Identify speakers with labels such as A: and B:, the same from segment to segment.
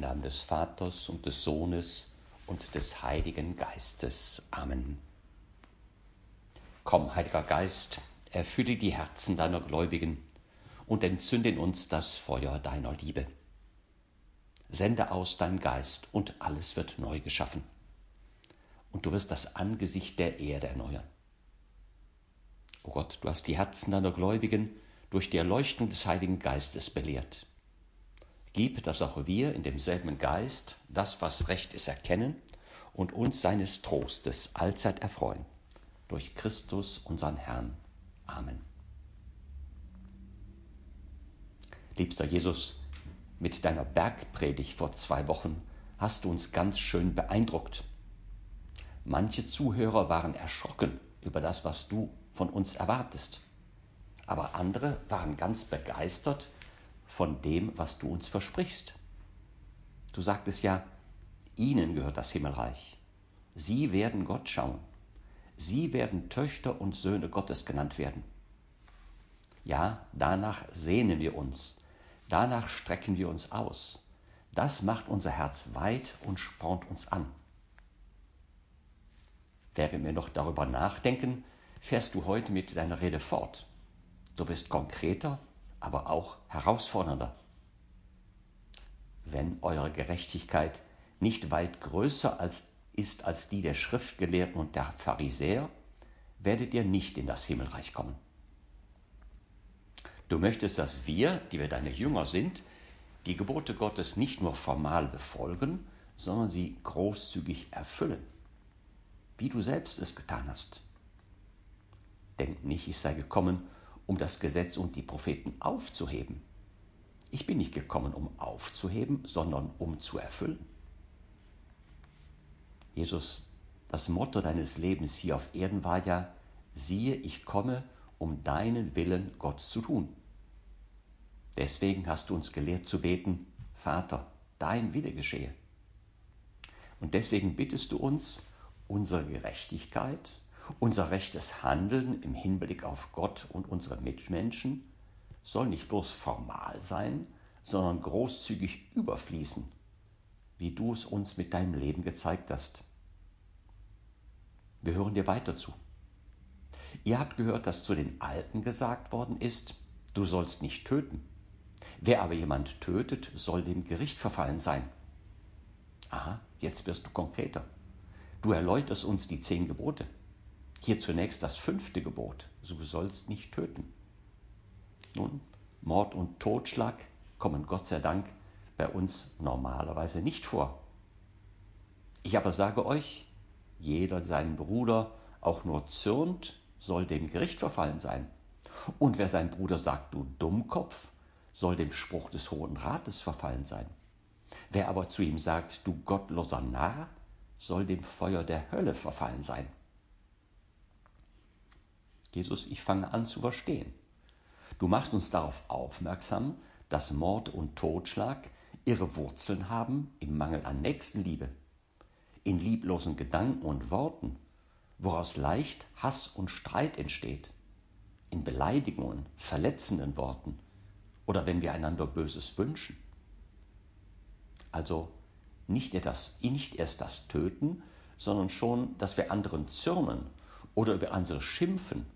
A: Namen des Vaters und des Sohnes und des Heiligen Geistes. Amen. Komm, Heiliger Geist, erfülle die Herzen deiner Gläubigen und entzünde in uns das Feuer deiner Liebe. Sende aus dein Geist und alles wird neu geschaffen. Und du wirst das Angesicht der Erde erneuern. O Gott, du hast die Herzen deiner Gläubigen durch die Erleuchtung des Heiligen Geistes belehrt. Gib, dass auch wir in demselben Geist das, was recht ist, erkennen und uns seines Trostes allzeit erfreuen. Durch Christus, unseren Herrn. Amen. Liebster Jesus, mit deiner Bergpredigt vor zwei Wochen hast du uns ganz schön beeindruckt. Manche Zuhörer waren erschrocken über das, was du von uns erwartest. Aber andere waren ganz begeistert von dem, was du uns versprichst. Du sagtest ja, ihnen gehört das Himmelreich. Sie werden Gott schauen. Sie werden Töchter und Söhne Gottes genannt werden. Ja, danach sehnen wir uns. Danach strecken wir uns aus. Das macht unser Herz weit und spornt uns an. Während wir noch darüber nachdenken, fährst du heute mit deiner Rede fort. Du wirst konkreter aber auch herausfordernder. Wenn eure Gerechtigkeit nicht weit größer als, ist als die der Schriftgelehrten und der Pharisäer, werdet ihr nicht in das Himmelreich kommen. Du möchtest, dass wir, die wir deine Jünger sind, die Gebote Gottes nicht nur formal befolgen, sondern sie großzügig erfüllen, wie du selbst es getan hast. Denk nicht, ich sei gekommen, um das Gesetz und die Propheten aufzuheben. Ich bin nicht gekommen, um aufzuheben, sondern um zu erfüllen. Jesus, das Motto deines Lebens hier auf Erden war ja, siehe, ich komme, um deinen Willen Gott zu tun. Deswegen hast du uns gelehrt zu beten, Vater, dein Wille geschehe. Und deswegen bittest du uns, unsere Gerechtigkeit, unser rechtes Handeln im Hinblick auf Gott und unsere Mitmenschen soll nicht bloß formal sein, sondern großzügig überfließen, wie du es uns mit deinem Leben gezeigt hast. Wir hören dir weiter zu. Ihr habt gehört, dass zu den Alten gesagt worden ist, du sollst nicht töten. Wer aber jemand tötet, soll dem Gericht verfallen sein. Aha, jetzt wirst du konkreter. Du erläuterst uns die zehn Gebote. Hier zunächst das fünfte Gebot, du sollst nicht töten. Nun, Mord und Totschlag kommen Gott sei Dank bei uns normalerweise nicht vor. Ich aber sage euch, jeder seinen Bruder auch nur zürnt, soll dem Gericht verfallen sein. Und wer seinem Bruder sagt, du Dummkopf, soll dem Spruch des Hohen Rates verfallen sein. Wer aber zu ihm sagt, du gottloser Narr, soll dem Feuer der Hölle verfallen sein. Jesus, ich fange an zu verstehen. Du machst uns darauf aufmerksam, dass Mord und Totschlag ihre Wurzeln haben im Mangel an Nächstenliebe, in lieblosen Gedanken und Worten, woraus leicht Hass und Streit entsteht, in Beleidigungen, verletzenden Worten oder wenn wir einander Böses wünschen. Also nicht erst, nicht erst das Töten, sondern schon, dass wir anderen zürnen oder über andere schimpfen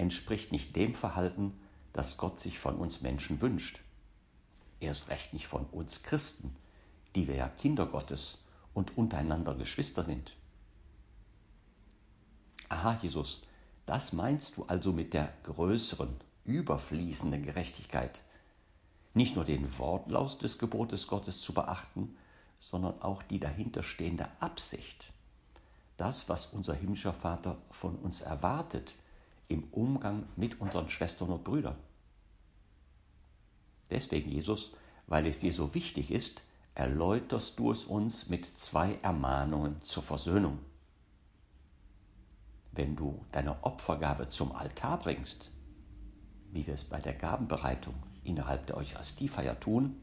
A: entspricht nicht dem Verhalten, das Gott sich von uns Menschen wünscht. Erst recht nicht von uns Christen, die wir ja Kinder Gottes und untereinander Geschwister sind. Aha, Jesus, das meinst du also mit der größeren, überfließenden Gerechtigkeit. Nicht nur den Wortlaut des Gebotes Gottes zu beachten, sondern auch die dahinterstehende Absicht. Das, was unser himmlischer Vater von uns erwartet, im Umgang mit unseren Schwestern und Brüdern. Deswegen, Jesus, weil es dir so wichtig ist, erläuterst du es uns mit zwei Ermahnungen zur Versöhnung. Wenn du deine Opfergabe zum Altar bringst, wie wir es bei der Gabenbereitung innerhalb der Eucharistiefeier tun,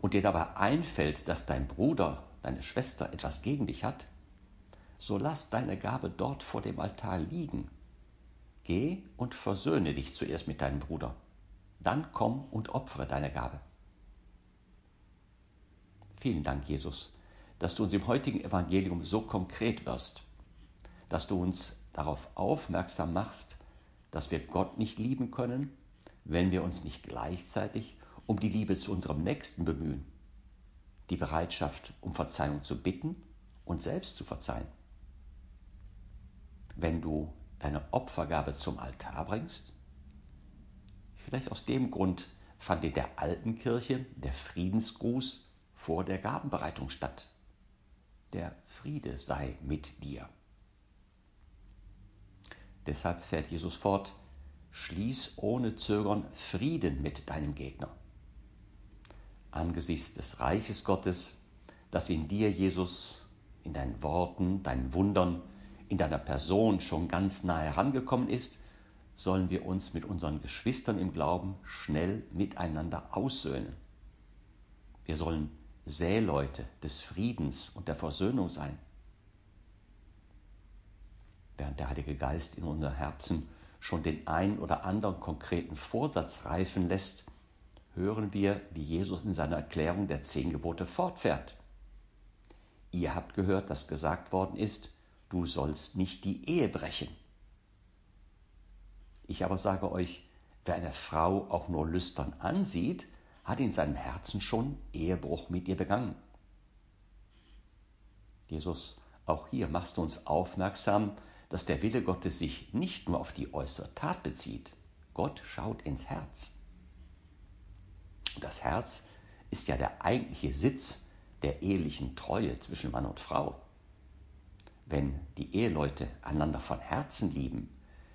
A: und dir dabei einfällt, dass dein Bruder, deine Schwester etwas gegen dich hat, so lass deine Gabe dort vor dem Altar liegen Geh und versöhne dich zuerst mit deinem Bruder, dann komm und opfere deine Gabe. Vielen Dank, Jesus, dass du uns im heutigen Evangelium so konkret wirst, dass du uns darauf aufmerksam machst, dass wir Gott nicht lieben können, wenn wir uns nicht gleichzeitig um die Liebe zu unserem Nächsten bemühen, die Bereitschaft, um Verzeihung zu bitten und selbst zu verzeihen. Wenn du deine Opfergabe zum Altar bringst, vielleicht aus dem Grund fand in der alten Kirche der Friedensgruß vor der Gabenbereitung statt. Der Friede sei mit dir. Deshalb fährt Jesus fort, schließ ohne Zögern Frieden mit deinem Gegner. Angesichts des Reiches Gottes, das in dir, Jesus, in deinen Worten, deinen Wundern, in deiner Person schon ganz nah herangekommen ist, sollen wir uns mit unseren Geschwistern im Glauben schnell miteinander aussöhnen. Wir sollen Säleute des Friedens und der Versöhnung sein während der Heilige Geist in unser Herzen schon den einen oder anderen konkreten Vorsatz reifen lässt, hören wir, wie Jesus in seiner Erklärung der zehn Gebote fortfährt. Ihr habt gehört, dass gesagt worden ist, du sollst nicht die Ehe brechen. Ich aber sage euch, wer eine Frau auch nur lüstern ansieht, hat in seinem Herzen schon Ehebruch mit ihr begangen. Jesus, auch hier machst du uns aufmerksam, dass der Wille Gottes sich nicht nur auf die äußere Tat bezieht. Gott schaut ins Herz. Das Herz ist ja der eigentliche Sitz der ehelichen Treue zwischen Mann und Frau. Wenn die Eheleute einander von Herzen lieben,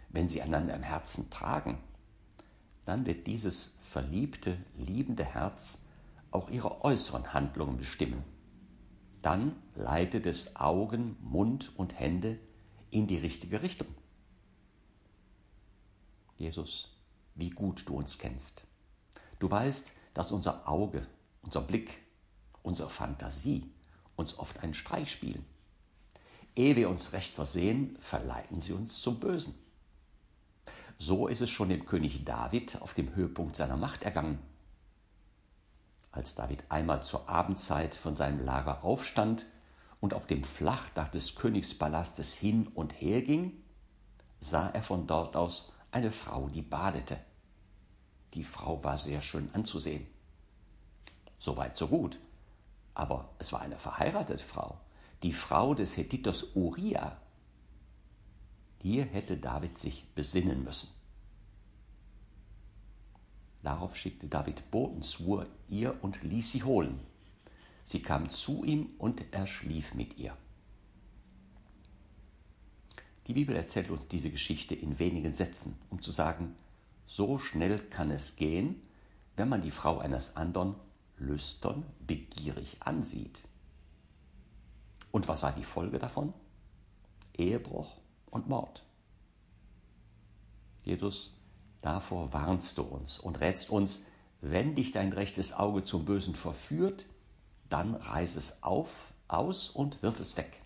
A: wenn sie einander im Herzen tragen, dann wird dieses verliebte, liebende Herz auch ihre äußeren Handlungen bestimmen. Dann leitet es Augen, Mund und Hände in die richtige Richtung. Jesus, wie gut du uns kennst. Du weißt, dass unser Auge, unser Blick, unsere Fantasie uns oft einen Streich spielen. Ehe wir uns recht versehen, verleiten sie uns zum Bösen. So ist es schon dem König David auf dem Höhepunkt seiner Macht ergangen. Als David einmal zur Abendzeit von seinem Lager aufstand und auf dem Flachdach des Königspalastes hin und her ging, sah er von dort aus eine Frau, die badete. Die Frau war sehr schön anzusehen. Soweit, so gut. Aber es war eine verheiratete Frau, die Frau des Hethiters Uriah. Hier hätte David sich besinnen müssen. Darauf schickte David Boten zu ihr und ließ sie holen. Sie kam zu ihm und er schlief mit ihr. Die Bibel erzählt uns diese Geschichte in wenigen Sätzen, um zu sagen, so schnell kann es gehen, wenn man die Frau eines anderen lüstern, begierig ansieht. Und was war die Folge davon? Ehebruch und Mord. Jesus, davor warnst du uns und rätst uns, wenn dich dein rechtes Auge zum Bösen verführt, dann reiß es auf, aus und wirf es weg.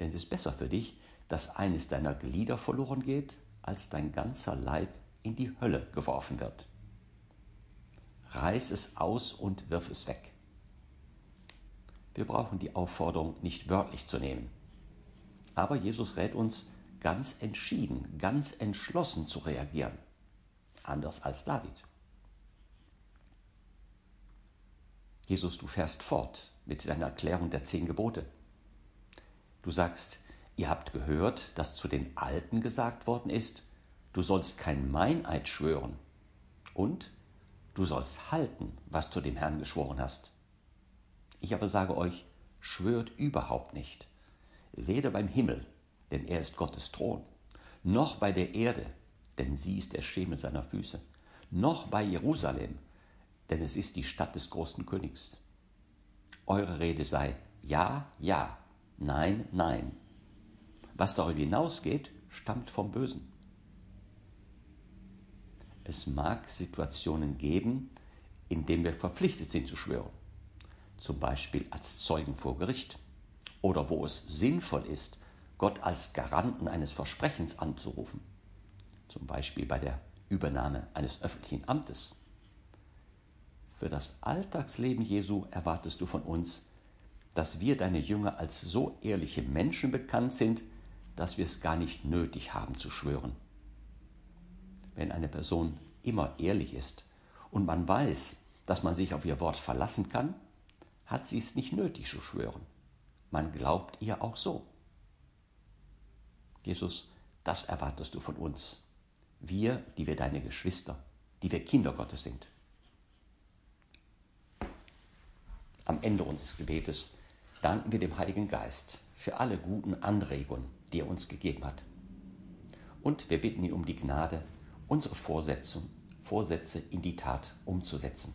A: Denn es ist besser für dich, dass eines deiner Glieder verloren geht, als dein ganzer Leib in die Hölle geworfen wird. Reiß es aus und wirf es weg. Wir brauchen die Aufforderung nicht wörtlich zu nehmen. Aber Jesus rät uns, ganz entschieden, ganz entschlossen zu reagieren. Anders als David. Jesus, du fährst fort mit deiner Erklärung der zehn Gebote. Du sagst, ihr habt gehört, dass zu den Alten gesagt worden ist, du sollst kein Meineid schwören und du sollst halten, was du dem Herrn geschworen hast. Ich aber sage euch, schwört überhaupt nicht, weder beim Himmel, denn er ist Gottes Thron, noch bei der Erde, denn sie ist der Schemel seiner Füße, noch bei Jerusalem, denn es ist die Stadt des großen Königs. Eure Rede sei Ja, ja, Nein, Nein. Was darüber hinausgeht, stammt vom Bösen. Es mag Situationen geben, in denen wir verpflichtet sind zu schwören, zum Beispiel als Zeugen vor Gericht oder wo es sinnvoll ist, Gott als Garanten eines Versprechens anzurufen, zum Beispiel bei der Übernahme eines öffentlichen Amtes für das Alltagsleben Jesu erwartest du von uns, dass wir deine Jünger als so ehrliche Menschen bekannt sind, dass wir es gar nicht nötig haben zu schwören. Wenn eine Person immer ehrlich ist und man weiß, dass man sich auf ihr Wort verlassen kann, hat sie es nicht nötig zu schwören. Man glaubt ihr auch so. Jesus, das erwartest du von uns. Wir, die wir deine Geschwister, die wir Kinder Gottes sind. Am Ende unseres Gebetes danken wir dem Heiligen Geist für alle guten Anregungen, die er uns gegeben hat. Und wir bitten ihn um die Gnade, unsere Vorsätze, in die Tat umzusetzen.